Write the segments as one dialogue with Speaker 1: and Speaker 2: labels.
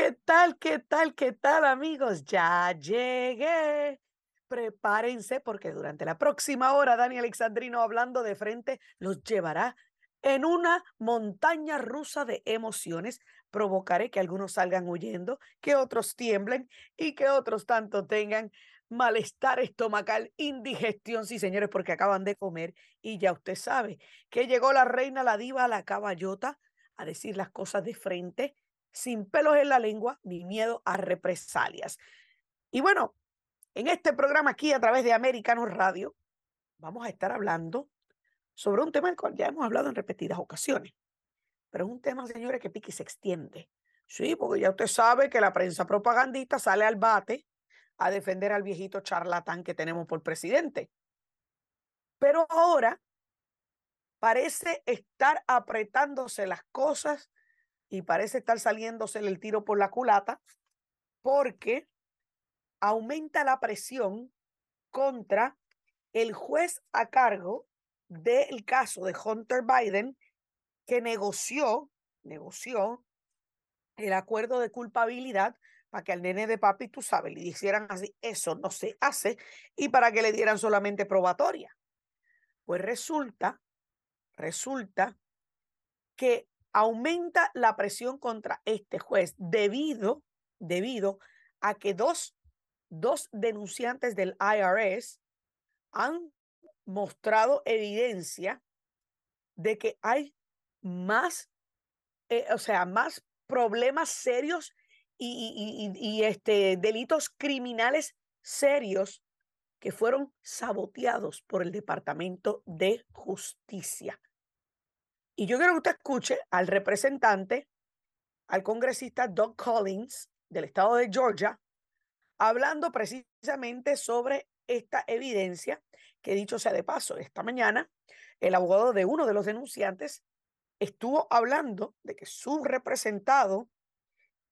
Speaker 1: ¿Qué tal, qué tal, qué tal, amigos? Ya llegué. Prepárense porque durante la próxima hora Dani Alexandrino hablando de frente los llevará en una montaña rusa de emociones. Provocaré que algunos salgan huyendo, que otros tiemblen y que otros tanto tengan malestar estomacal, indigestión, sí señores, porque acaban de comer y ya usted sabe que llegó la reina, la diva, la caballota a decir las cosas de frente sin pelos en la lengua ni miedo a represalias. Y bueno, en este programa aquí a través de Americano Radio vamos a estar hablando sobre un tema del cual ya hemos hablado en repetidas ocasiones. Pero es un tema, señores, que pique y se extiende. Sí, porque ya usted sabe que la prensa propagandista sale al bate a defender al viejito charlatán que tenemos por presidente. Pero ahora parece estar apretándose las cosas y parece estar saliéndose el tiro por la culata porque aumenta la presión contra el juez a cargo del caso de Hunter Biden que negoció, negoció el acuerdo de culpabilidad para que al nene de papi, tú sabes, le hicieran así, eso no se hace, y para que le dieran solamente probatoria. Pues resulta, resulta que aumenta la presión contra este juez debido, debido a que dos, dos denunciantes del IRS han mostrado evidencia de que hay más, eh, o sea, más problemas serios y, y, este, delitos criminales serios que fueron saboteados por el Departamento de Justicia. Y yo quiero que usted escuche al representante, al congresista Doug Collins del estado de Georgia, hablando precisamente sobre esta evidencia que dicho sea de paso, esta mañana el abogado de uno de los denunciantes estuvo hablando de que su representado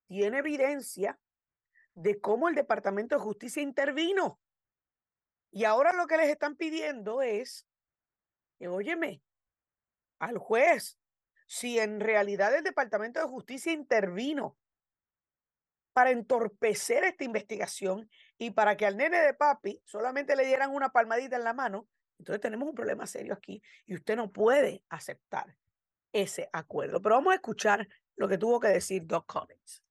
Speaker 1: tiene evidencia de cómo el Departamento de Justicia intervino. Y ahora lo que les están pidiendo es, que, óyeme, al juez si en realidad el Departamento de Justicia intervino para entorpecer esta investigación y para que al nene de papi solamente le dieran una palmadita en la mano, entonces tenemos un problema serio aquí y usted no puede aceptar ese acuerdo. Pero vamos a escuchar lo que tuvo que decir Doc Collins.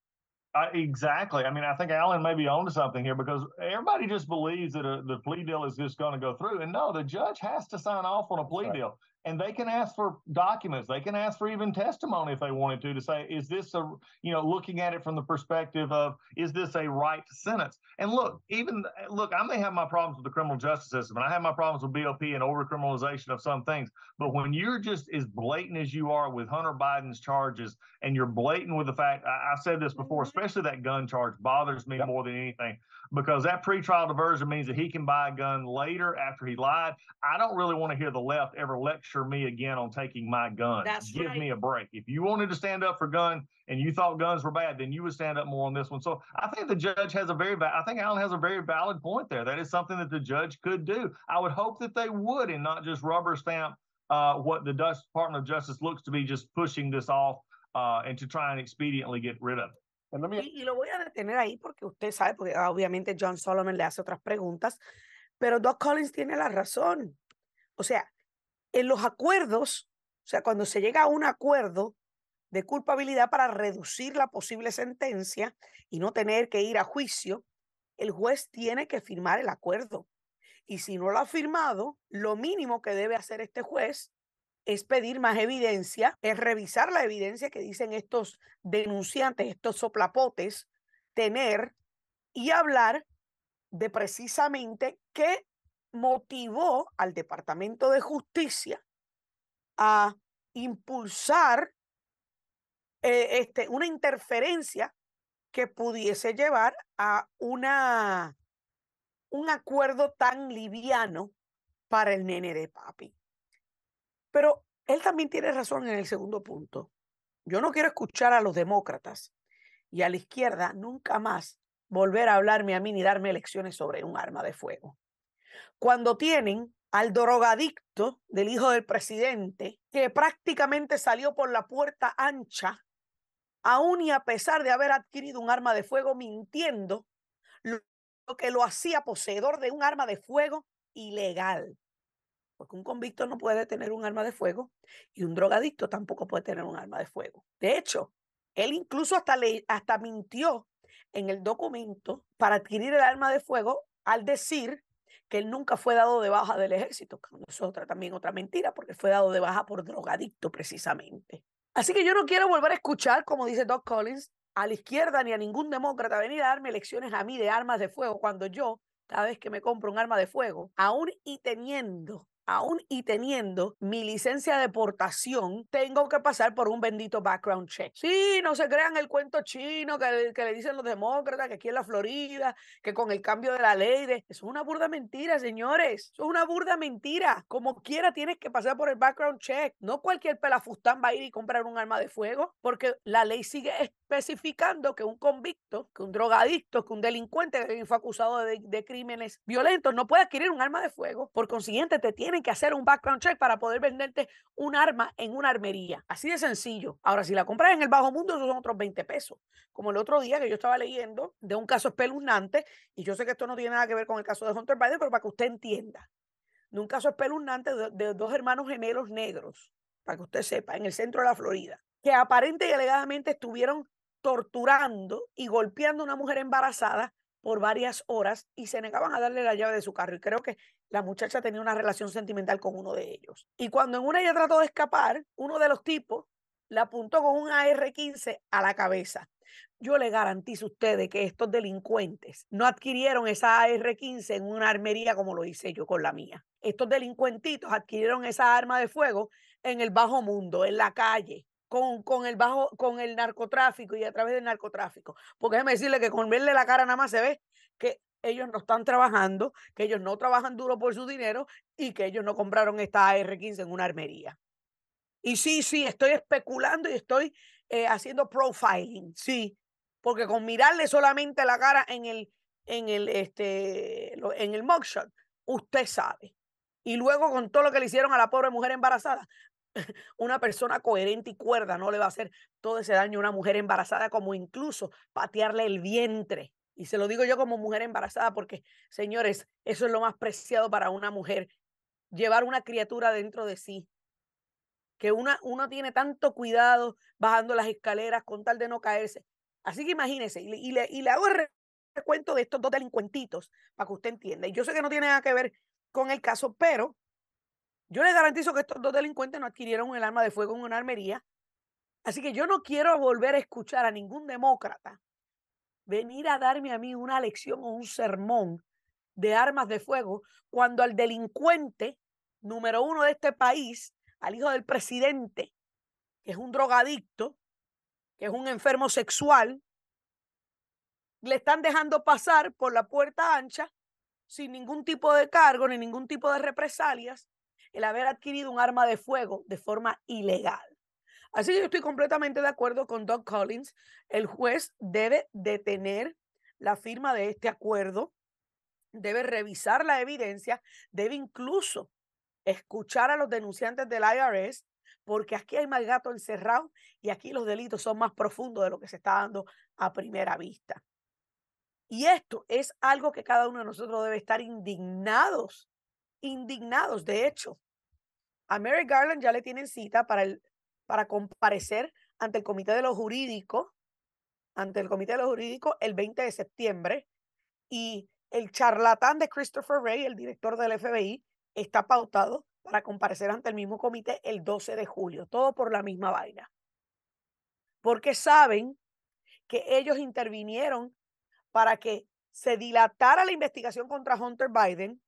Speaker 2: Uh, exactly. I mean, I think Alan may be onto something here because everybody just believes that a, the plea deal is just going to go through. And no, the judge has to sign off on a plea right. deal and they can ask for documents they can ask for even testimony if they wanted to to say is this a you know looking at it from the perspective of is this a right sentence and look even look i may have my problems with the criminal justice system and i have my problems with bop and overcriminalization of some things but when you're just as blatant as you are with hunter biden's charges and you're blatant with the fact I, have said this before mm-hmm. especially that gun charge bothers me yep. more than anything because that pretrial diversion means that he can buy a gun later after he lied i don't really want to hear the left ever lecture me again on taking my gun.
Speaker 1: That's
Speaker 2: Give
Speaker 1: right.
Speaker 2: me a break. If you wanted to stand up for gun and you thought guns were bad, then you would stand up more on this one. So I think the judge has a very, I think Alan has a very valid point there. That is something that the judge could do. I would hope that they would and not just rubber stamp uh, what the Dutch Department of Justice looks to be just pushing this off uh, and to try and expediently get rid of it.
Speaker 1: Y, lo voy a detener ahí porque usted sabe, porque obviamente John Solomon le hace otras preguntas, pero Doc Collins tiene la razón. O sea, en los acuerdos, o sea, cuando se llega a un acuerdo de culpabilidad para reducir la posible sentencia y no tener que ir a juicio, el juez tiene que firmar el acuerdo. Y si no lo ha firmado, lo mínimo que debe hacer este juez es pedir más evidencia, es revisar la evidencia que dicen estos denunciantes, estos soplapotes, tener y hablar de precisamente qué motivó al Departamento de Justicia a impulsar eh, este, una interferencia que pudiese llevar a una, un acuerdo tan liviano para el nene de papi. Pero él también tiene razón en el segundo punto. Yo no quiero escuchar a los demócratas y a la izquierda nunca más volver a hablarme a mí ni darme lecciones sobre un arma de fuego cuando tienen al drogadicto del hijo del presidente, que prácticamente salió por la puerta ancha aún y a pesar de haber adquirido un arma de fuego mintiendo, lo que lo hacía poseedor de un arma de fuego ilegal. Porque un convicto no puede tener un arma de fuego y un drogadicto tampoco puede tener un arma de fuego. De hecho, él incluso hasta, hasta mintió en el documento para adquirir el arma de fuego al decir que él nunca fue dado de baja del ejército. Es otra, también otra mentira, porque fue dado de baja por drogadicto precisamente. Así que yo no quiero volver a escuchar, como dice Doc Collins, a la izquierda ni a ningún demócrata venir a darme lecciones a mí de armas de fuego cuando yo, cada vez que me compro un arma de fuego, aún y teniendo aún y teniendo mi licencia de portación, tengo que pasar por un bendito background check. Sí, no se crean el cuento chino que, le dicen los demócratas, que aquí en la Florida, que con el cambio de la ley, de... es una burda mentira, señores. Es una burda mentira. Como quiera tienes que pasar por el background check. No cualquier pelafustán va a ir y comprar un arma de fuego, porque la ley sigue especificando que un convicto, que un drogadicto, que un delincuente que fue acusado de, crímenes violentos no puede adquirir un arma de fuego. Por consiguiente, te tiene que hacer un background check para poder venderte un arma en una armería. Así de sencillo. Ahora, si la compras en el bajo mundo, esos son otros 20 pesos. Como el otro día que yo estaba leyendo de un caso espeluznante, y yo sé que esto no tiene nada que ver con el caso de Hunter Biden, pero para que usted entienda, de un caso espeluznante de, de dos hermanos gemelos negros, para que usted sepa, en el centro de la Florida, que aparente y alegadamente estuvieron torturando y golpeando a una mujer embarazada por varias horas y se negaban a darle la llave de su carro. Y creo que la muchacha tenía una relación sentimental con uno de ellos. Y cuando en una ella trató de escapar, uno de los tipos la apuntó con un AR-15 a la cabeza. Yo le garantizo a ustedes que estos delincuentes no adquirieron esa AR-15 en una armería como lo hice yo con la mía. Estos delincuentitos adquirieron esa arma de fuego en el bajo mundo, en la calle, con, con, el bajo, con el narcotráfico y a través del narcotráfico. Porque déjeme decirle que con verle la cara nada más se ve que ellos no están trabajando, que ellos no trabajan duro por su dinero y que ellos no compraron esta AR-15 en una armería. Y sí, sí, estoy especulando y estoy eh, haciendo profiling, sí, porque con mirarle solamente la cara en el, en el, este, en el mugshot, usted sabe. Y luego con todo lo que le hicieron a la pobre mujer embarazada, una persona coherente y cuerda no le va a hacer todo ese daño a una mujer embarazada, como incluso patearle el vientre. Y se lo digo yo como mujer embarazada, porque, señores, eso es lo más preciado para una mujer, llevar una criatura dentro de sí. Que una, uno tiene tanto cuidado bajando las escaleras con tal de no caerse. Así que imagínense, y le, y le hago el recuento de estos dos delincuentitos para que usted entienda. Y yo sé que no tiene nada que ver con el caso, pero yo le garantizo que estos dos delincuentes no adquirieron el arma de fuego en una armería. Así que yo no quiero volver a escuchar a ningún demócrata venir a darme a mí una lección o un sermón de armas de fuego cuando al delincuente número uno de este país, al hijo del presidente, que es un drogadicto, que es un enfermo sexual, le están dejando pasar por la puerta ancha sin ningún tipo de cargo ni ningún tipo de represalias el haber adquirido un arma de fuego de forma ilegal. Así que yo estoy completamente de acuerdo con Doug Collins. El juez debe detener la firma de este acuerdo, debe revisar la evidencia, debe incluso escuchar a los denunciantes del IRS, porque aquí hay más gato encerrado y aquí los delitos son más profundos de lo que se está dando a primera vista. Y esto es algo que cada uno de nosotros debe estar indignados, indignados. De hecho, a Mary Garland ya le tienen cita para, el, para comparecer ante el Comité de lo Jurídico, ante el Comité de lo Jurídico el 20 de septiembre. Y el charlatán de Christopher Wray, el director del FBI, está pautado para comparecer ante el mismo comité el 12 de julio. Todo por la misma vaina. Porque saben que ellos intervinieron para que se dilatara la investigación contra Hunter Biden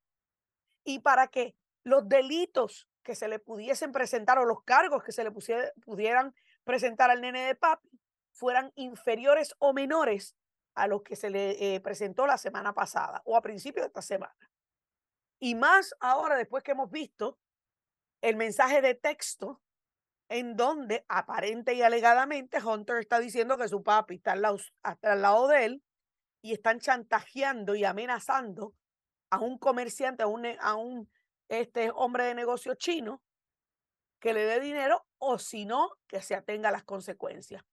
Speaker 1: y para que los delitos que se le pudiesen presentar o los cargos que se le pudieran presentar al nene de papi fueran inferiores o menores a los que se le eh, presentó la semana pasada o a principios de esta semana. Y más ahora, después que hemos visto el mensaje de texto en donde aparente y alegadamente Hunter está diciendo que su papi está al lado, al lado de él y están chantajeando y amenazando a un comerciante, a un, a un este hombre de negocio chino que le dé dinero o si no, que se atenga a las consecuencias.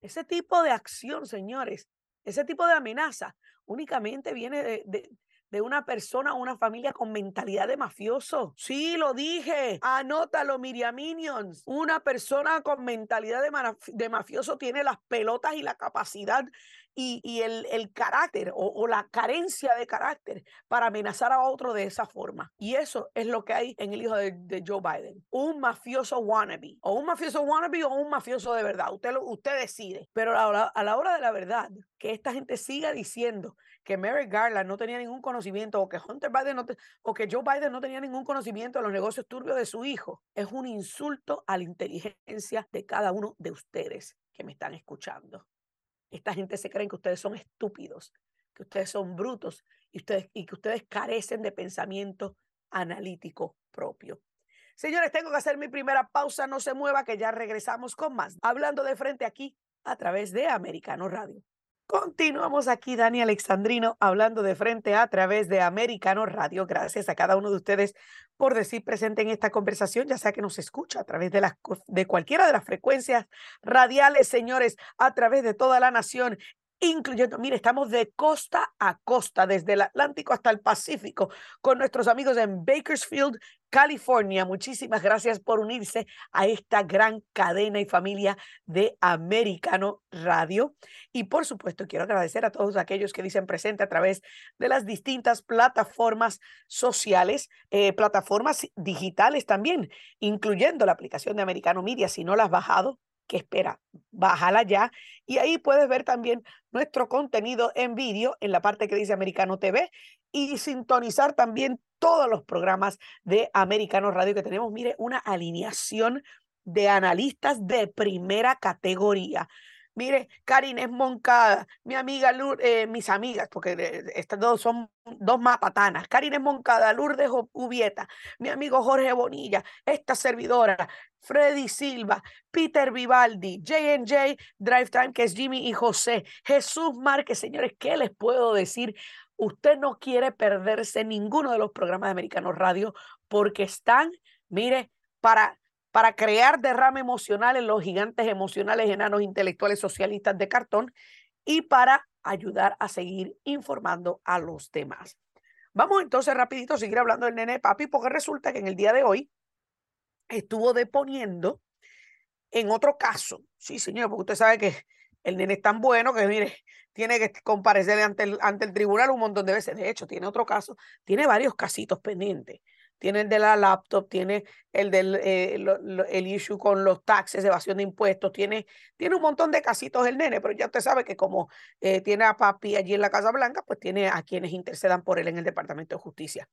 Speaker 1: Ese tipo de acción, señores, ese tipo de amenaza únicamente viene de, de una persona o una familia con mentalidad de mafioso. Sí, lo dije. Anótalo, Minions. Una persona con mentalidad de mafioso tiene las pelotas y la capacidad y, el, carácter o, la carencia de carácter para amenazar a otro de esa forma. Y eso es lo que hay en el hijo de, Joe Biden. Un mafioso wannabe. O un mafioso wannabe o un mafioso de verdad. Usted, usted decide. Pero a la, a la hora de la verdad, que esta gente siga diciendo que Mary Garland no tenía ningún conocimiento o que Hunter Biden no o que Joe Biden no tenía ningún conocimiento de los negocios turbios de su hijo, es un insulto a la inteligencia de cada uno de ustedes que me están escuchando. Esta gente se cree que ustedes son estúpidos, que ustedes son brutos y, ustedes, y que ustedes carecen de pensamiento analítico propio. Señores, tengo que hacer mi primera pausa. No se mueva, que ya regresamos con más. Hablando de frente aquí a través de Americano Radio. Continuamos aquí, Dani Alexandrino, hablando de frente a través de Americano Radio. Gracias a cada uno de ustedes por decir presente en esta conversación, ya sea que nos escucha a través de, las, de cualquiera de las frecuencias radiales, señores, a través de toda la nación incluyendo, mire, estamos de costa a costa, desde el Atlántico hasta el Pacífico, con nuestros amigos en Bakersfield, California. Muchísimas gracias por unirse a esta gran cadena y familia de Americano Radio. Y por supuesto, quiero agradecer a todos aquellos que dicen presente a través de las distintas plataformas sociales, eh, plataformas digitales también, incluyendo la aplicación de Americano Media. Si no la has bajado, que espera, bájala ya y ahí puedes ver también nuestro contenido en vídeo en la parte que dice Americano TV y sintonizar también todos los programas de Americano Radio que tenemos. Mire, una alineación de analistas de primera categoría. Mire, Karine es Moncada, mi amiga Lourdes, eh, mis amigas, porque eh, estas dos son dos. Karine es Moncada, Lourdes Ubieta, mi amigo Jorge Bonilla, esta servidora, Freddy Silva, Peter Vivaldi, J&J, Drive Time, que es Jimmy y José, Jesús Márquez, señores, ¿qué les puedo decir? Usted no quiere perderse ninguno de los programas de Americano Radio porque están, mire, para para crear derrame emocional en los gigantes emocionales enanos intelectuales socialistas de cartón y para ayudar a seguir informando a los demás. Vamos entonces rapidito a seguir hablando del nene papi porque resulta que en el día de hoy estuvo deponiendo en otro caso. Sí, señor, porque usted sabe que el nene es tan bueno que, mire, tiene que comparecer ante el, ante el tribunal un montón de veces. De hecho, tiene otro caso, tiene varios casitos pendientes tiene el de la laptop, tiene el del eh, el issue con los taxes, evasión de impuestos, tiene, tiene un montón de casitos el nene, pero ya usted sabe que como eh, tiene a papi allí en la Casa Blanca, pues tiene a quienes intercedan por él en el Departamento de Justicia.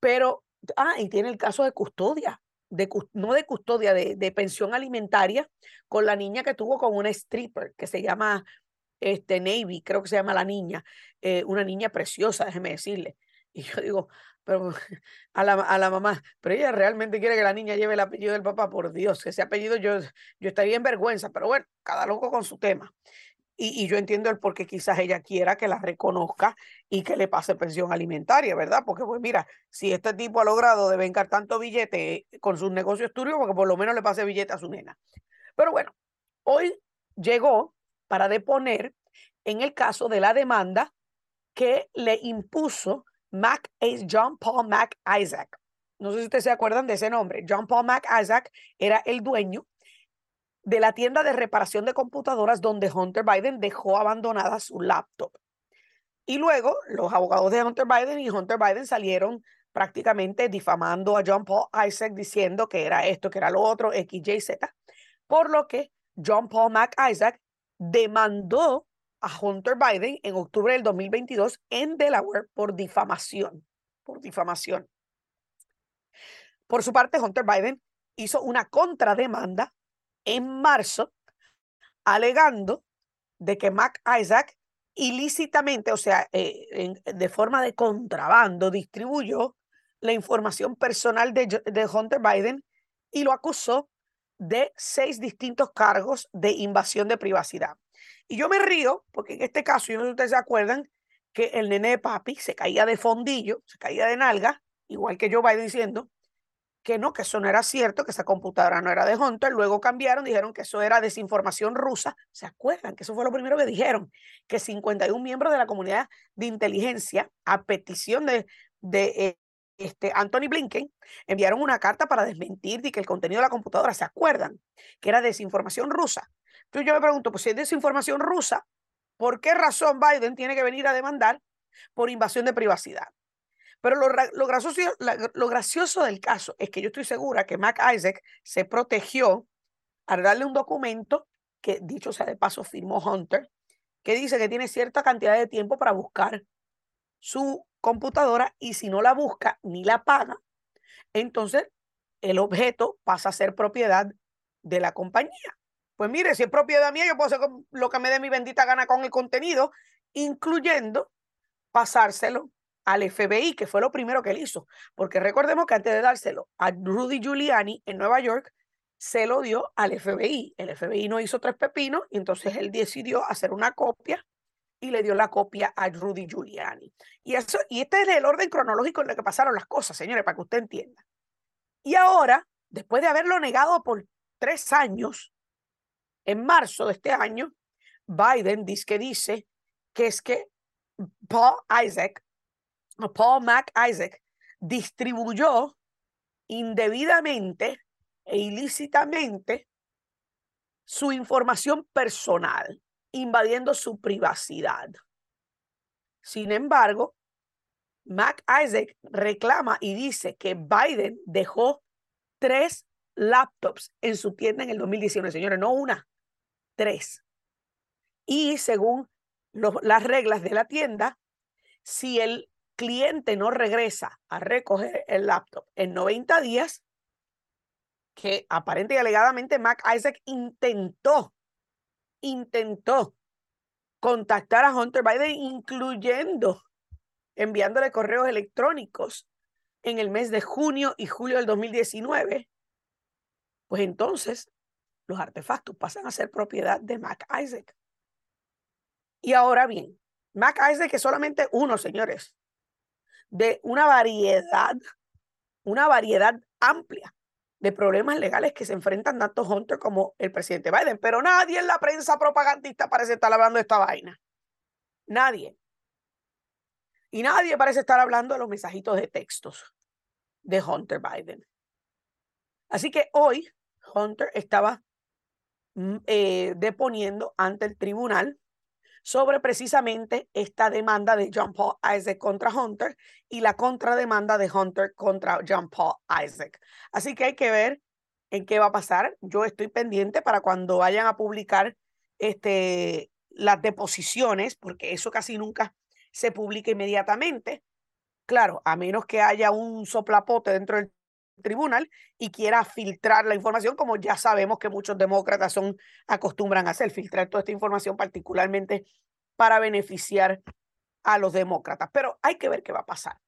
Speaker 1: Pero, ah, y tiene el caso de custodia, de, no de custodia, de, de pensión alimentaria con la niña que tuvo con una stripper que se llama este, Navy, creo que se llama la niña, eh, una niña preciosa, déjeme decirle. Y yo digo, pero a la, a la mamá, pero ella realmente quiere que la niña lleve el apellido del papá, por Dios, ese apellido yo, yo estaría en vergüenza, pero bueno, cada loco con su tema. Y, y, yo entiendo el por qué quizás ella quiera que la reconozca y que le pase pensión alimentaria, ¿verdad? Porque pues mira, si este tipo ha logrado devengar tanto billete con sus negocios turbios, porque por lo menos le pase billete a su nena. Pero bueno, hoy llegó para deponer en el caso de la demanda que le impuso Mac John Paul Mac Isaac. No sé si ustedes se acuerdan de ese nombre. John Paul Mac Isaac era el dueño de la tienda de reparación de computadoras donde Hunter Biden dejó abandonada su laptop. Y luego los abogados de Hunter Biden y Hunter Biden salieron prácticamente difamando a John Paul Isaac diciendo que era esto, que era lo otro, X, Y, Z. Por lo que John Paul Mac Isaac demandó a Hunter Biden en octubre del 2022 en Delaware por difamación. Por difamación. Por su parte, Hunter Biden hizo una contrademanda en marzo alegando de que Mac Isaac ilícitamente, o sea, eh, de forma de contrabando, distribuyó la información personal de, de Hunter Biden y lo acusó de seis distintos cargos de invasión de privacidad. Y yo me río, porque en este caso, yo no sé si ustedes se acuerdan, que el nene de papi se caía de fondillo, se caía de nalga, igual que yo vaya diciendo, que no, que eso no era cierto, que esa computadora no era de Hunter. Luego cambiaron, dijeron que eso era desinformación rusa. ¿Se acuerdan? Que eso fue lo primero que dijeron, que 51 miembros de la comunidad de inteligencia, a petición de, de eh, este, Anthony Blinken, enviaron una carta para desmentir de que el contenido de la computadora, ¿se acuerdan? Que era desinformación rusa. Entonces yo me pregunto, pues si es desinformación rusa, ¿por qué razón Biden tiene que venir a demandar por invasión de privacidad? Pero lo, lo, gracioso, lo gracioso del caso es que yo estoy segura que Mac Isaac se protegió al darle un documento que, dicho sea de paso, firmó Hunter, que dice que tiene cierta cantidad de tiempo para buscar su computadora y si no la busca ni la paga, entonces el objeto pasa a ser propiedad de la compañía. Pues mire, si es propiedad mía, yo puedo hacer lo que me dé mi bendita gana con el contenido, incluyendo pasárselo al FBI, que fue lo primero que él hizo. Porque recordemos que antes de dárselo a Rudy Giuliani en Nueva York, se lo dio al FBI. El FBI no hizo tres pepinos y entonces él decidió hacer una copia y le dio la copia a Rudy Giuliani. Y, eso, y este es el orden cronológico en el que pasaron las cosas, señores, para que usted entienda. Y ahora, después de haberlo negado por tres años, en marzo de este año, Biden dice que dice que es que Paul Isaac, Paul Mac Isaac, distribuyó indebidamente e ilícitamente su información personal invadiendo su privacidad. Sin embargo, Mac Isaac reclama y dice que Biden dejó tres laptops en su tienda en el 2019, señores, no una, tres. Y según las reglas de la tienda, si el cliente no regresa a recoger el laptop en 90 días, que aparente y alegadamente Mac Isaac intentó intentó contactar a Hunter Biden, incluyendo enviándole correos electrónicos en el mes de junio y julio del 2019, pues entonces los artefactos pasan a ser propiedad de Mac Isaac. Y ahora bien, Mac Isaac es solamente uno, señores, de una variedad, una variedad amplia de problemas legales que se enfrentan tanto Hunter como el presidente Biden. Pero nadie en la prensa propagandista parece estar hablando de esta vaina. Nadie. Y nadie parece estar hablando de los mensajitos de textos de Hunter Biden. Así que hoy Hunter estaba eh, deponiendo ante el tribunal sobre precisamente esta demanda de John Paul Isaac contra Hunter y la contrademanda de Hunter contra John Paul Isaac. Así que hay que ver en qué va a pasar. Yo estoy pendiente para cuando vayan a publicar este, las deposiciones, porque eso casi nunca se publica inmediatamente. Claro, a menos que haya un soplapote dentro del tribunal y quiera filtrar la información, como ya sabemos que muchos demócratas son acostumbran a hacer, filtrar toda esta información particularmente para beneficiar a los demócratas. Pero hay que ver qué va a pasar.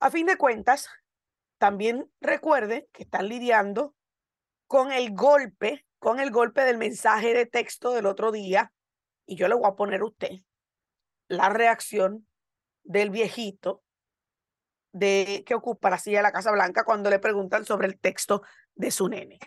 Speaker 1: A fin de cuentas, también recuerde que están lidiando con el golpe, con el golpe del mensaje de texto del otro día, y yo le voy a poner a usted la reacción del viejito de que ocupa la silla de la Casa Blanca cuando le preguntan sobre el texto de su nene.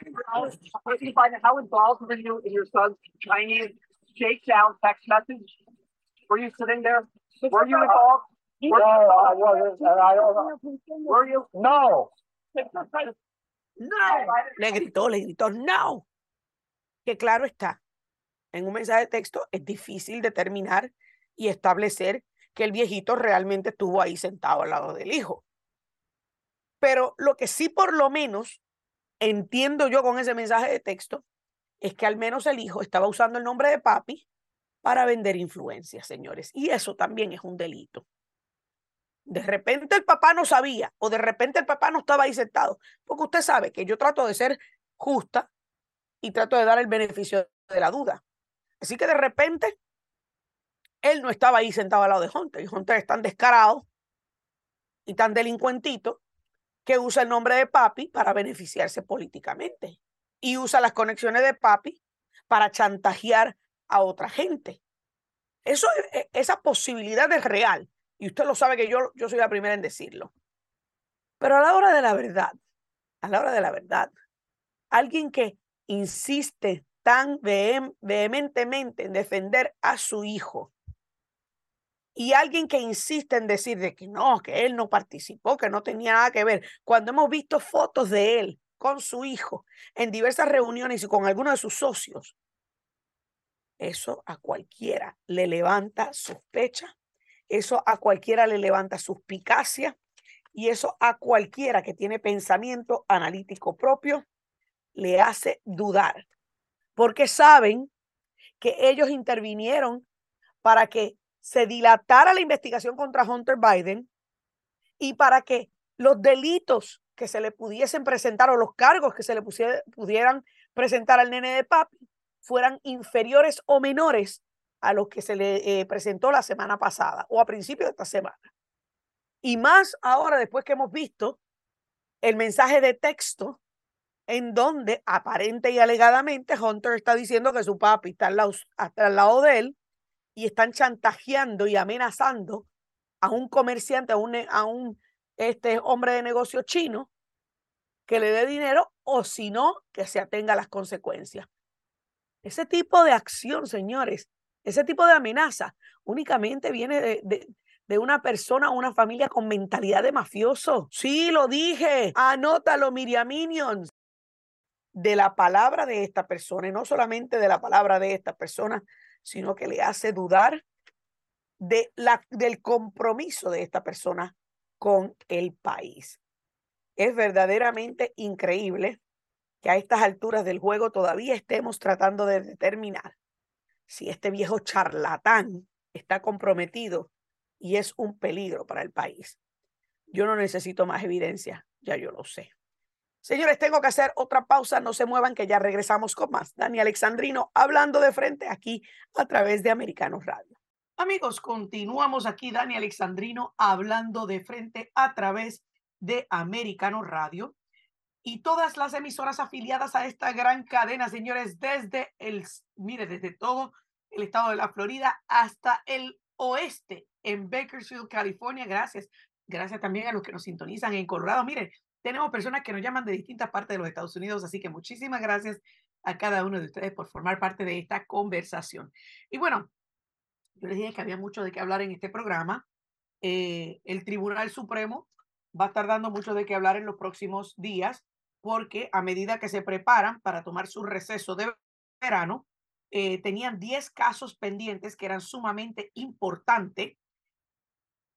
Speaker 1: No. No. Le gritó, le gritó, no. Que claro está, en un mensaje de texto es difícil determinar y establecer que el viejito realmente estuvo ahí sentado al lado del hijo. Pero lo que sí por lo menos entiendo yo con ese mensaje de texto es que al menos el hijo estaba usando el nombre de papi para vender influencias, señores. Y eso también es un delito. De repente el papá no sabía o de repente el papá no estaba ahí sentado. Porque usted sabe que yo trato de ser justa y trato de dar el beneficio de la duda. Así que de repente él no estaba ahí sentado al lado de Hunter. Y Hunter es tan descarado y tan delincuentito que usa el nombre de papi para beneficiarse políticamente. Y usa las conexiones de papi para chantajear a otra gente. E, esa posibilidad es real. Y usted lo sabe que yo, yo soy la primera en decirlo. Pero a la hora de la verdad, a la hora de la verdad. Alguien que insiste tan vehementemente en defender a su hijo y alguien que insiste en decir de que no, que él no participó, que no tenía nada que ver, cuando hemos visto fotos de él con su hijo en diversas reuniones y con algunos de sus socios, eso a cualquiera le levanta sospecha, eso a cualquiera le levanta suspicacia y eso a cualquiera que tiene pensamiento analítico propio le hace dudar, porque saben que ellos intervinieron para que se dilatara la investigación contra Hunter Biden y para que los delitos que se le pudiesen presentar o los cargos que se le pudieran presentar al nene de papi fueran inferiores o menores a los que se le eh, presentó la semana pasada o a principios de esta semana. Y más ahora, después que hemos visto el mensaje de texto en donde aparente y alegadamente Hunter está diciendo que su papi está al lado, al lado de él y están chantajeando y amenazando a un comerciante, a un, a un este hombre de negocio chino que le dé dinero o si no, que se atenga a las consecuencias. Ese tipo de acción, señores, ese tipo de amenaza únicamente viene de, de, una persona o una familia con mentalidad de mafioso. Sí, lo dije. Anótalo, Minions. De la palabra de esta persona, y no solamente de la palabra de esta persona, sino que le hace dudar de la, del compromiso de esta persona con el país. Es verdaderamente increíble que a estas alturas del juego todavía estemos tratando de determinar si este viejo charlatán está comprometido y es un peligro para el país. Yo no necesito más evidencia, ya yo lo sé. Señores, tengo que hacer otra pausa, no se muevan que ya regresamos con más. Dani Alexandrino hablando de frente aquí a través de Americanos Radio. Amigos, continuamos aquí, Dani Alexandrino hablando de frente a través de Americanos Radio y todas las emisoras afiliadas a esta gran cadena, señores, desde el, mire, desde todo el estado de la Florida hasta el oeste en Bakersfield, California. Gracias. Gracias también a los que nos sintonizan en Colorado. Mire, tenemos personas que nos llaman de distintas partes de los Estados Unidos, así que muchísimas gracias a cada uno de ustedes por formar parte de esta conversación. Y bueno, yo les dije que había mucho de qué hablar en este programa. Eh, el Tribunal Supremo va a estar dando mucho de qué hablar en los próximos días, porque a medida que se preparan para tomar su receso de verano, eh, tenían 10 casos pendientes que eran sumamente importantes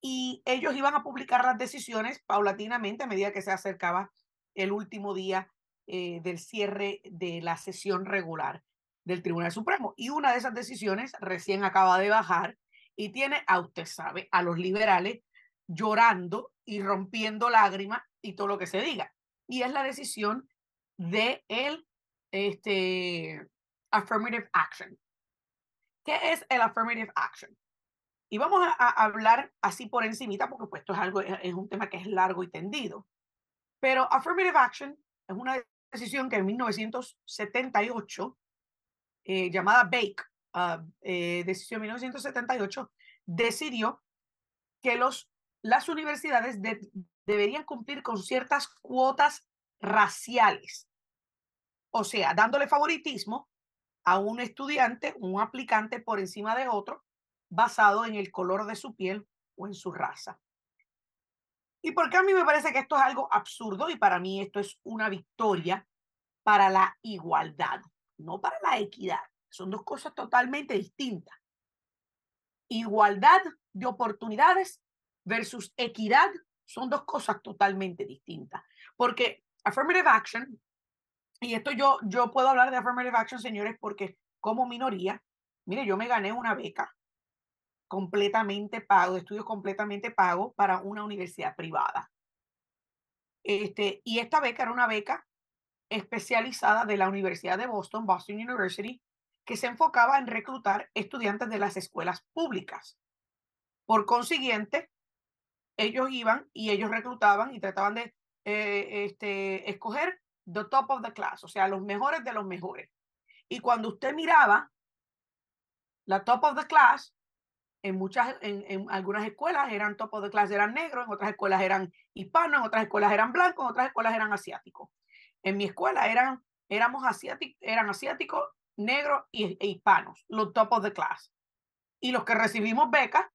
Speaker 1: y ellos iban a publicar las decisiones paulatinamente a medida que se acercaba el último día eh, del cierre de la sesión regular del Tribunal Supremo. Y una de esas decisiones recién acaba de bajar y tiene, a usted sabe, a los liberales llorando y rompiendo lágrimas y todo lo que se diga. Y es la decisión de el este, affirmative action. ¿Qué es el affirmative action? Y vamos a, hablar así por encimita, porque pues esto es algo, es, un tema que es largo y tendido. Pero affirmative action es una decisión que en 1978, eh, llamada Bake, uh, eh, decisión 1978, decidió que los, las universidades deberían cumplir con ciertas cuotas raciales. O sea, dándole favoritismo a un estudiante, un aplicante por encima de otro, basado en el color de su piel o en su raza. ¿Y por qué a mí me parece que esto es algo absurdo y para mí esto es una victoria para la igualdad, no para la equidad? Son dos cosas totalmente distintas. Igualdad de oportunidades versus equidad son dos cosas totalmente distintas. Porque affirmative action, y esto yo, yo puedo hablar de affirmative action, señores, porque como minoría, mire, yo me gané una beca completamente pago, estudios completamente pago para una universidad privada. Este, y esta beca era una beca especializada de la Universidad de Boston, Boston University, que se enfocaba en reclutar estudiantes de las escuelas públicas. Por consiguiente, ellos iban y ellos reclutaban y trataban de eh, este, escoger the top of the class, o sea, los mejores de los mejores. Y cuando usted miraba la top of the class, en muchas, en, en, algunas escuelas eran topos de clase eran negros, en otras escuelas eran hispanos, en otras escuelas eran blancos, en otras escuelas eran asiáticos. En mi escuela eran, éramos asiáticos, eran asiáticos, negros y, e hispanos, los topos de clase. Y los que recibimos becas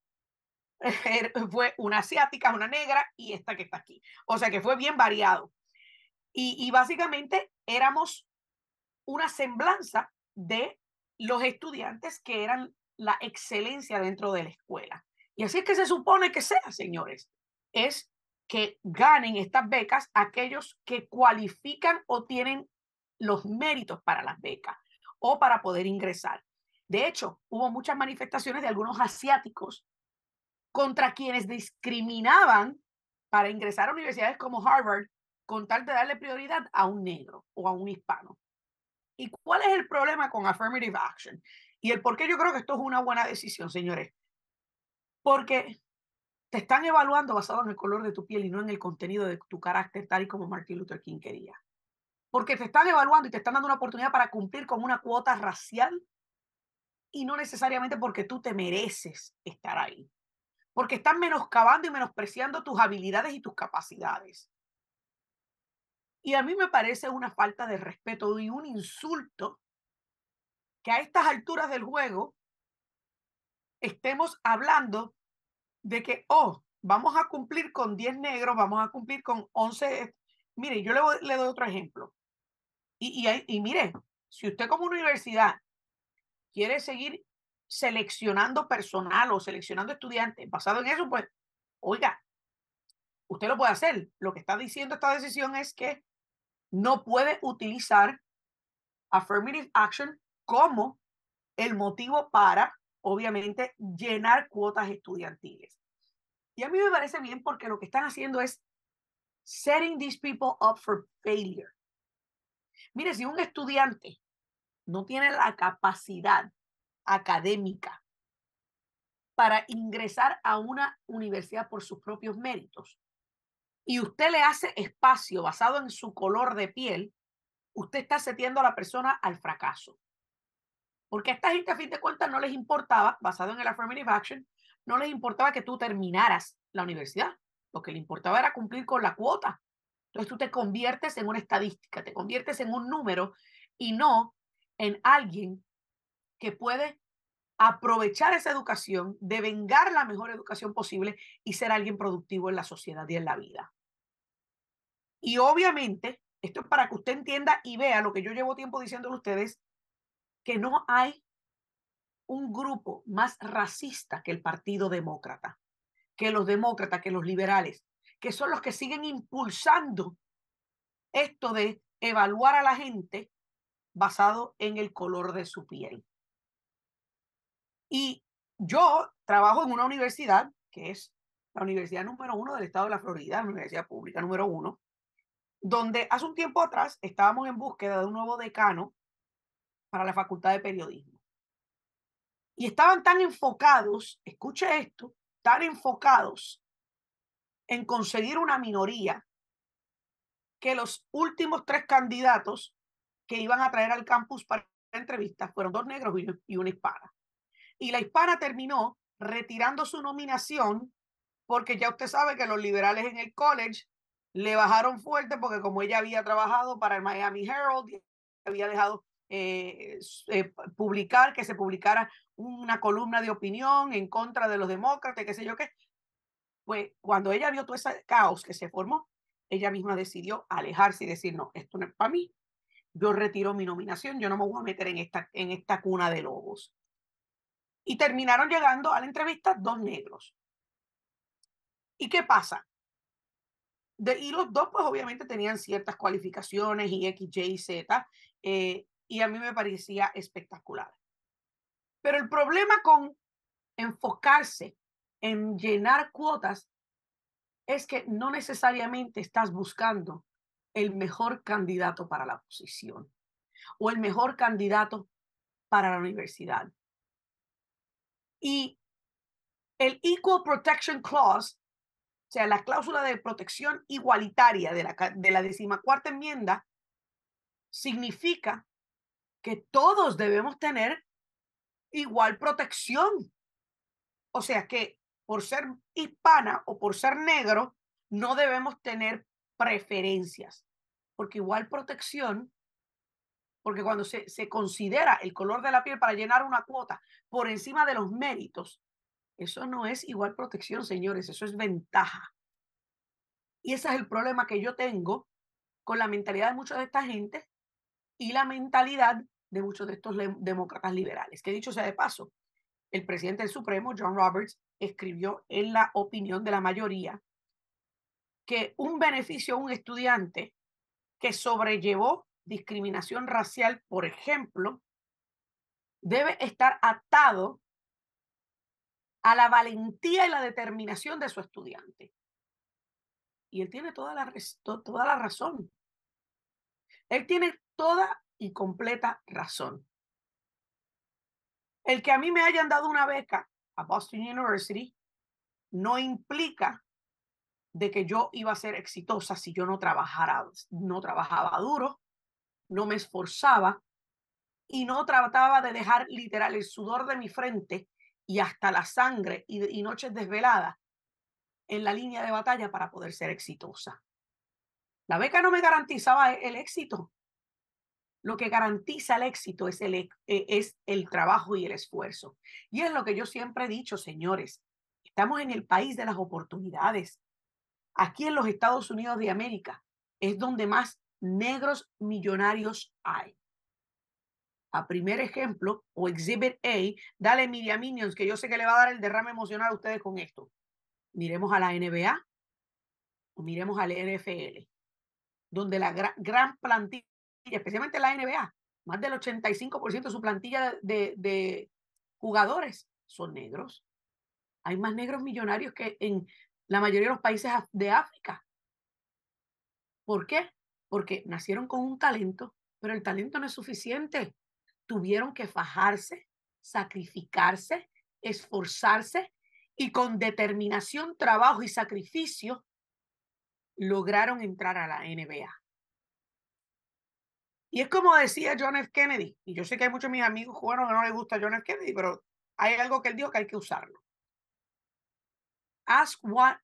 Speaker 1: fue una asiática, una negra y esta que está aquí. O sea que fue bien variado. Y, y básicamente éramos una semblanza de los estudiantes que eran la excelencia dentro de la escuela. Y así es que se supone que sea, señores, es que ganen estas becas aquellos que cualifican o tienen los méritos para las becas o para poder ingresar. De hecho, hubo muchas manifestaciones de algunos asiáticos contra quienes discriminaban para ingresar a universidades como Harvard con tal de darle prioridad a un negro o a un hispano. ¿Y cuál es el problema con affirmative action? Y el por qué yo creo que esto es una buena decisión, señores. Porque te están evaluando basado en el color de tu piel y no en el contenido de tu carácter, tal y como Martin Luther King quería. Porque te están evaluando y te están dando una oportunidad para cumplir con una cuota racial y no necesariamente porque tú te mereces estar ahí. Porque están menoscabando y menospreciando tus habilidades y tus capacidades. Y a mí me parece una falta de respeto y un insulto que a estas alturas del juego estemos hablando de que, oh, vamos a cumplir con 10 negros, vamos a cumplir con 11. Mire, yo le, doy otro ejemplo. Y, y, y mire, si usted como universidad quiere seguir seleccionando personal o seleccionando estudiantes basado en eso, pues, oiga, usted lo puede hacer. Lo que está diciendo esta decisión es que no puede utilizar affirmative action como el motivo para, obviamente, llenar cuotas estudiantiles. Y a mí me parece bien porque lo que están haciendo es setting these people up for failure. Mire, si un estudiante no tiene la capacidad académica para ingresar a una universidad por sus propios méritos y usted le hace espacio basado en su color de piel, usted está setiendo a la persona al fracaso. Porque a esta gente, a fin de cuentas, no les importaba, basado en el affirmative action, no les importaba que tú terminaras la universidad. Lo que le importaba era cumplir con la cuota. Entonces tú te conviertes en una estadística, te conviertes en un número y no en alguien que puede aprovechar esa educación, devengar la mejor educación posible y ser alguien productivo en la sociedad y en la vida. Y obviamente, esto es para que usted entienda y vea lo que yo llevo tiempo diciéndole a ustedes, que no hay un grupo más racista que el Partido Demócrata, que los demócratas, que los liberales, que son los que siguen impulsando esto de evaluar a la gente basado en el color de su piel. Y yo trabajo en una universidad que es la universidad número uno del estado de la Florida, la universidad pública número uno, donde hace un tiempo atrás estábamos en búsqueda de un nuevo decano para la Facultad de Periodismo. Y estaban tan enfocados, escuche esto, tan enfocados en conseguir una minoría que los últimos tres candidatos que iban a traer al campus para la entrevista fueron dos negros y una hispana. Y la hispana terminó retirando su nominación porque ya usted sabe que los liberales en el college le bajaron fuerte porque como ella había trabajado para el Miami Herald, había dejado eh, eh, publicar, que se publicara una columna de opinión en contra de los demócratas, qué sé yo qué. Pues cuando ella vio todo ese caos que se formó, ella misma decidió alejarse y decir, no, esto no es para mí. Yo retiro mi nominación, yo no me voy a meter en esta, en esta cuna de lobos. Y terminaron llegando a la entrevista dos negros. ¿Y qué pasa? De, y los dos, pues obviamente tenían ciertas cualificaciones y X, Y, Z. Eh, y a mí me parecía espectacular. Pero el problema con enfocarse en llenar cuotas es que no necesariamente estás buscando el mejor candidato para la posición o el mejor candidato para la universidad. Y el Equal Protection Clause, o sea, la cláusula de protección igualitaria de la, de la decimacuarta enmienda, significa que todos debemos tener igual protección. O sea que por ser hispana o por ser negro, no debemos tener preferencias, porque igual protección, porque cuando se, se considera el color de la piel para llenar una cuota por encima de los méritos, eso no es igual protección, señores, eso es ventaja. Y ese es el problema que yo tengo con la mentalidad de mucha de esta gente y la mentalidad de muchos de estos demócratas liberales. Que dicho sea de paso, el presidente del Supremo, John Roberts, escribió en la opinión de la mayoría que un beneficio a un estudiante que sobrellevó discriminación racial, por ejemplo, debe estar atado a la valentía y la determinación de su estudiante. Y él tiene toda la, toda la razón. Él tiene toda y completa razón. El que a mí me hayan dado una beca a Boston University no implica de que yo iba a ser exitosa si yo no trabajara, no trabajaba duro, no me esforzaba y no trataba de dejar literal el sudor de mi frente y hasta la sangre y, y noches desveladas en la línea de batalla para poder ser exitosa. La beca no me garantizaba el éxito, lo que garantiza el éxito es el, e, es el trabajo y el esfuerzo. Y es lo que yo siempre he dicho, señores, estamos en el país de las oportunidades. Aquí en los Estados Unidos de América es donde más negros millonarios hay. A primer ejemplo, o Exhibit A, dale Miriam Minions, que yo sé que le va a dar el derrame emocional a ustedes con esto. Miremos a la NBA o miremos al NFL, donde la gran plantilla especialmente la NBA, más del 85% de su plantilla de, de jugadores son negros. Hay más negros millonarios que en la mayoría de los países de África. ¿Por qué? Porque nacieron con un talento, pero el talento no es suficiente. Tuvieron que fajarse, sacrificarse, esforzarse y con determinación, trabajo y sacrificio lograron entrar a la NBA. Y es como decía John F. Kennedy, y yo sé que hay muchos de mis amigos cubanos que no les gusta John F. Kennedy, pero hay algo que él dijo que hay que usarlo. Ask what,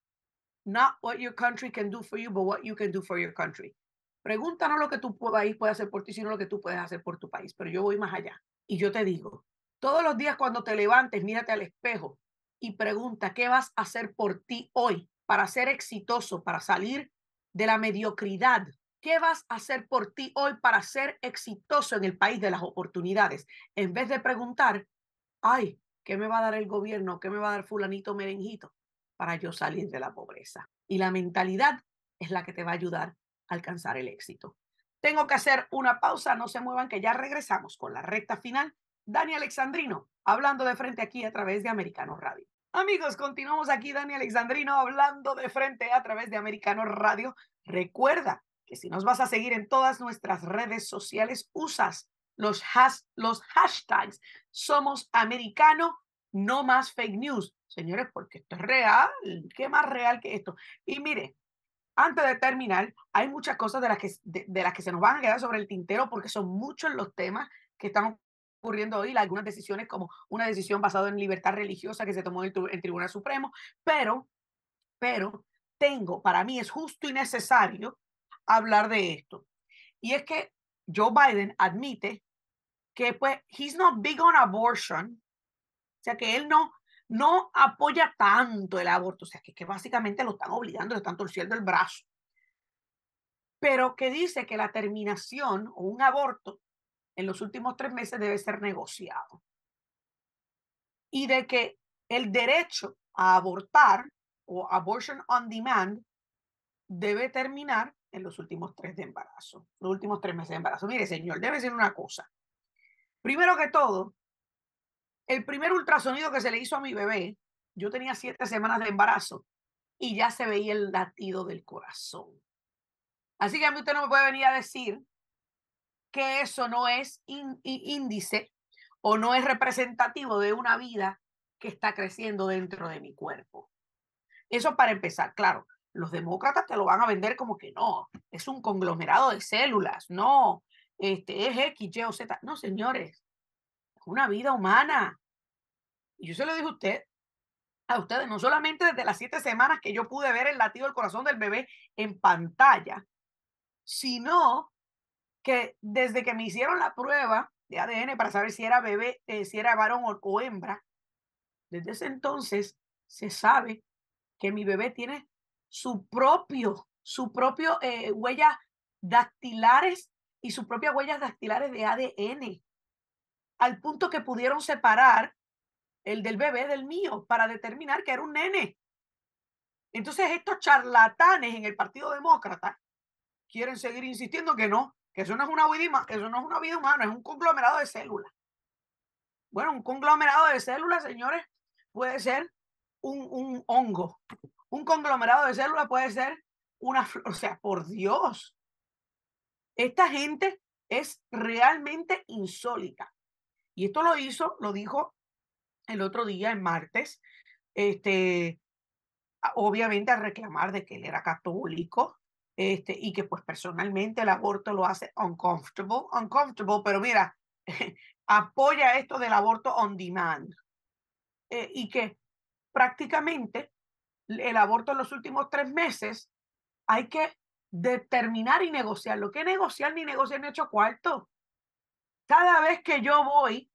Speaker 1: not what your country can do for you, but what you can do for your country. Pregunta no lo que tu país puede hacer por ti, sino lo que tú puedes hacer por tu país. Pero yo voy más allá. Y yo te digo, todos los días cuando te levantes, mírate al espejo y pregunta, ¿qué vas a hacer por ti hoy para ser exitoso, para salir de la mediocridad ¿Qué vas a hacer por ti hoy para ser exitoso en el país de las oportunidades? En vez de preguntar, ay, ¿qué me va a dar el gobierno? ¿Qué me va a dar fulanito merenjito para yo salir de la pobreza? Y la mentalidad es la que te va a ayudar a alcanzar el éxito. Tengo que hacer una pausa, no se muevan que ya regresamos con la recta final. Dani Alexandrino, hablando de frente aquí a través de Americano Radio. Amigos, continuamos aquí, Dani Alexandrino, hablando de frente a través de Americano Radio. Recuerda que si nos vas a seguir en todas nuestras redes sociales, usas los, los hashtags Somos Americano, no más fake news. Señores, porque esto es real. ¿Qué más real que esto? Y mire, antes de terminar, hay muchas cosas de las que, de, las que se nos van a quedar sobre el tintero porque son muchos los temas que están ocurriendo hoy, algunas decisiones como una decisión basada en libertad religiosa que se tomó en el, el Tribunal Supremo, pero, pero tengo, para mí es justo y necesario hablar de esto. Y es que Joe Biden admite que pues he's not big on abortion, o sea que él no, no apoya tanto el aborto, o sea que, que básicamente lo están obligando, le están torciendo el brazo, pero que dice que la terminación o un aborto en los últimos tres meses debe ser negociado. Y de que el derecho a abortar o abortion on demand debe terminar en los últimos tres de embarazo, los últimos tres meses de embarazo. Mire, señor, debe ser una cosa. Primero que todo, el primer ultrasonido que se le hizo a mi bebé, yo tenía siete semanas de embarazo y ya se veía el latido del corazón. Así que a mí usted no me puede venir a decir que eso no es índice o no es representativo de una vida que está creciendo dentro de mi cuerpo. Eso para empezar, claro, los demócratas te lo van a vender como que no, es un conglomerado de células, no, este, es X, Y o Z. No, señores, es una vida humana. Y yo se lo dije a usted, a ustedes, no solamente desde las siete semanas que yo pude ver el latido del corazón del bebé en pantalla, sino que desde que me hicieron la prueba de ADN para saber si era bebé, eh, si era varón o, hembra, desde ese entonces se sabe que mi bebé tiene su propio, su propio eh, huellas dactilares y sus propias huellas dactilares de ADN, al punto que pudieron separar el del bebé del mío para determinar que era un nene. Entonces estos charlatanes en el Partido Demócrata quieren seguir insistiendo que no, que eso no es una vida, eso no es una vida humana, es un conglomerado de células. Bueno, un conglomerado de células, señores, puede ser un, un hongo. Un conglomerado de células puede ser una flor. O sea, por Dios. Esta gente es realmente insólita. Y esto lo hizo, lo dijo el otro día, en martes, este, obviamente al reclamar de que él era católico, este, y que pues personalmente el aborto lo hace uncomfortable, uncomfortable, pero mira, apoya esto del aborto on demand eh, y que prácticamente el aborto en los últimos tres meses hay que determinar y negociar. Lo que negociar ni negociar ni ocho cuartos. Cada vez que yo voy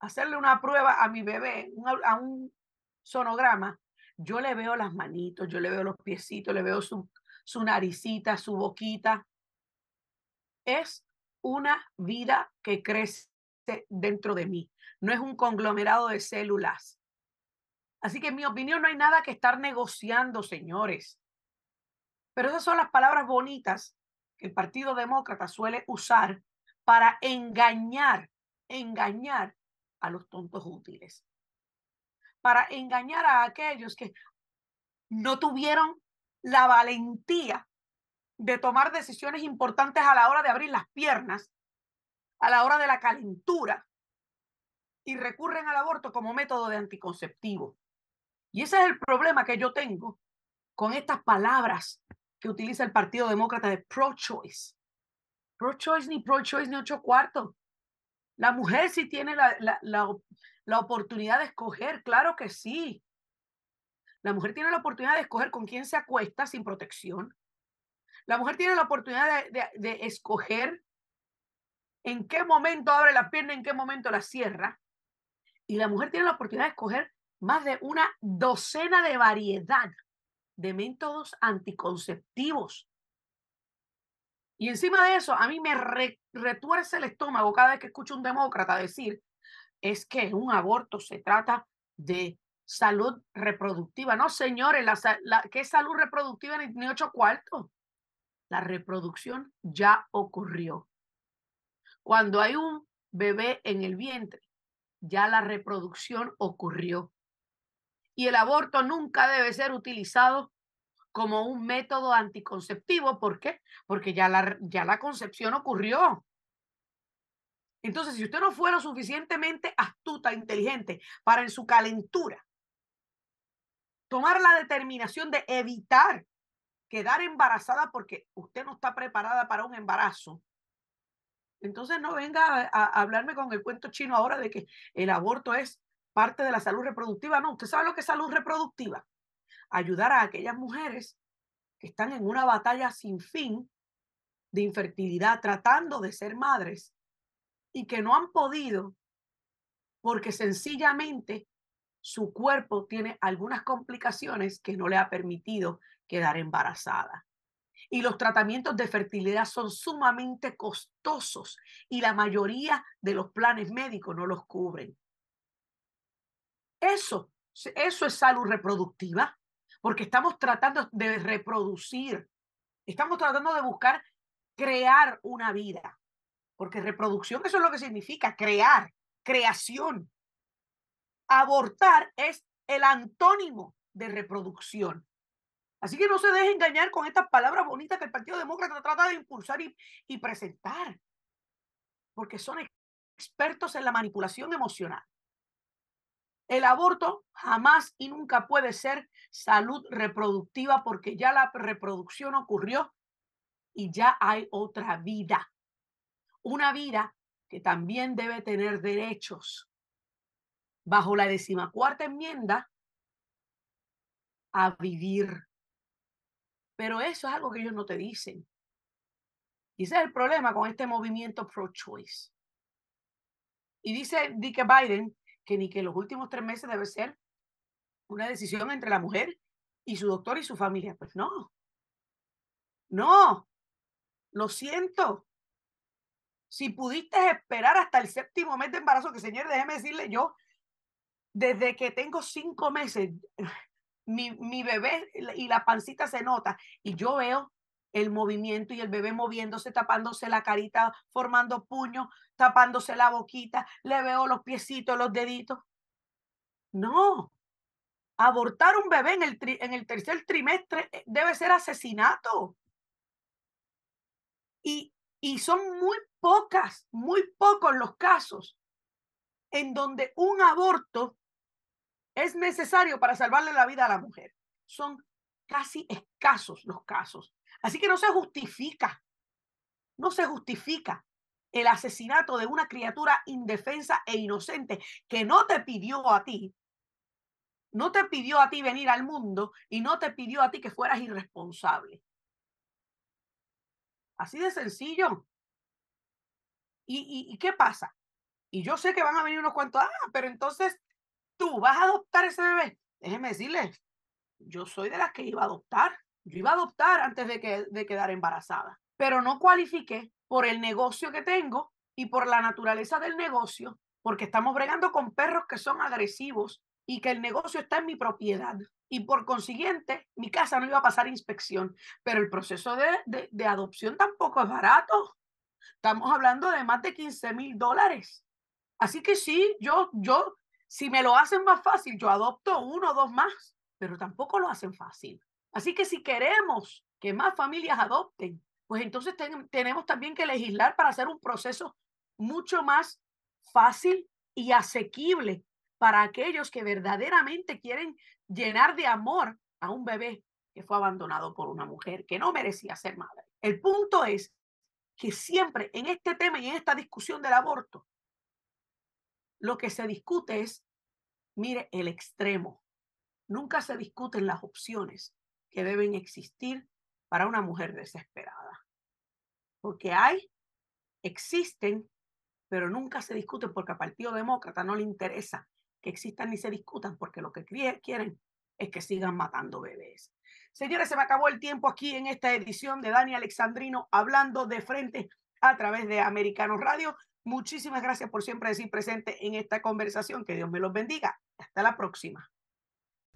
Speaker 1: a hacerle una prueba a mi bebé, a un sonograma, yo le veo las manitos, yo le veo los piecitos, le veo su, su naricita, su boquita. Es una vida que crece dentro de mí. No es un conglomerado de células. Así que en mi opinión no hay nada que estar negociando, señores. Pero esas son las palabras bonitas que el Partido Demócrata suele usar para engañar, engañar a los tontos útiles. Para engañar a aquellos que no tuvieron la valentía de tomar decisiones importantes a la hora de abrir las piernas, a la hora de la calentura, y recurren al aborto como método de anticonceptivo. Y ese es el problema que yo tengo con estas palabras que utiliza el Partido Demócrata de pro-choice. Pro-choice ni pro-choice ni ocho cuartos. La mujer sí tiene la, la, la oportunidad de escoger, claro que sí. La mujer tiene la oportunidad de escoger con quién se acuesta sin protección. La mujer tiene la oportunidad de, escoger en qué momento abre la pierna, en qué momento la cierra. Y la mujer tiene la oportunidad de escoger más de una docena de variedad de métodos anticonceptivos. Y encima de eso, a mí me retuerce el estómago cada vez que escucho un demócrata decir, es que un aborto se trata de salud reproductiva. No, señores, la, ¿qué salud reproductiva ni, ni ocho cuartos? La reproducción ya ocurrió. Cuando hay un bebé en el vientre, ya la reproducción ocurrió. Y el aborto nunca debe ser utilizado como un método anticonceptivo. ¿Por qué? Porque ya la, ya la concepción ocurrió. Entonces, si usted no fue lo suficientemente astuta, inteligente para en su calentura tomar la determinación de evitar quedar embarazada porque usted no está preparada para un embarazo, entonces no venga a, hablarme con el cuento chino ahora de que el aborto es parte de la salud reproductiva. No, usted sabe lo que es salud reproductiva. Ayudar a aquellas mujeres que están en una batalla sin fin de infertilidad, tratando de ser madres y que no han podido porque sencillamente su cuerpo tiene algunas complicaciones que no le ha permitido quedar embarazada. Y los tratamientos de fertilidad son sumamente costosos y la mayoría de los planes médicos no los cubren. Eso, eso es salud reproductiva, porque estamos tratando de reproducir, estamos tratando de buscar crear una vida, porque reproducción eso es lo que significa crear, creación. Abortar es el antónimo de reproducción. Así que no se deje engañar con estas palabras bonitas que el Partido Demócrata trata de impulsar y, y presentar, porque son expertos en la manipulación emocional. El aborto jamás y nunca puede ser salud reproductiva porque ya la reproducción ocurrió y ya hay otra vida. Una vida que también debe tener derechos bajo la decimacuarta enmienda, a vivir. Pero eso es algo que ellos no te dicen. Y ese es el problema con este movimiento pro-choice. Y dice Dick Biden que ni que los últimos tres meses debe ser una decisión entre la mujer y su doctor y su familia. Pues no. No. Lo siento. Si pudiste esperar hasta el séptimo mes de embarazo, que señor, déjeme decirle, yo, desde que tengo cinco meses, mi, mi bebé y la pancita se nota y yo veo el movimiento y el bebé moviéndose, tapándose la carita, formando puños, tapándose la boquita, le veo los piecitos, los deditos. No, abortar un bebé en el, en el tercer trimestre eh, debe ser asesinato. Y, y son muy pocas, muy pocos los casos en donde un aborto es necesario para salvarle la vida a la mujer. Son casi escasos los casos. Así que no se justifica, no se justifica el asesinato de una criatura indefensa e inocente que no te pidió a ti, no te pidió a ti venir al mundo y no te pidió a ti que fueras irresponsable. Así de sencillo. ¿Y, qué pasa? Y yo sé que van a venir unos cuantos, ah, pero entonces tú vas a adoptar ese bebé. Déjeme decirles, yo soy de las que iba a adoptar. Yo iba a adoptar antes de, que, de quedar embarazada, pero no cualifiqué por el negocio que tengo y por la naturaleza del negocio, porque estamos bregando con perros que son agresivos y que el negocio está en mi propiedad. Y por consiguiente, mi casa no iba a pasar inspección, pero el proceso de, de, adopción tampoco es barato. Estamos hablando de más de 15 mil dólares. Así que sí, yo, yo, si me lo hacen más fácil, yo adopto uno o dos más, pero tampoco lo hacen fácil. Así que si queremos que más familias adopten, pues entonces tenemos también que legislar para hacer un proceso mucho más fácil y asequible para aquellos que verdaderamente quieren llenar de amor a un bebé que fue abandonado por una mujer que no merecía ser madre. El punto es que siempre en este tema y en esta discusión del aborto, lo que se discute es, mire, el extremo. Nunca se discuten las opciones que deben existir para una mujer desesperada. Porque hay, existen, pero nunca se discuten porque al Partido Demócrata no le interesa que existan ni se discutan porque lo que quieren es que sigan matando bebés. Señores, se me acabó el tiempo aquí en esta edición de Dani Alexandrino hablando de frente a través de Americano Radio. Muchísimas gracias por siempre decir presente en esta conversación. Que Dios me los bendiga. Hasta la próxima.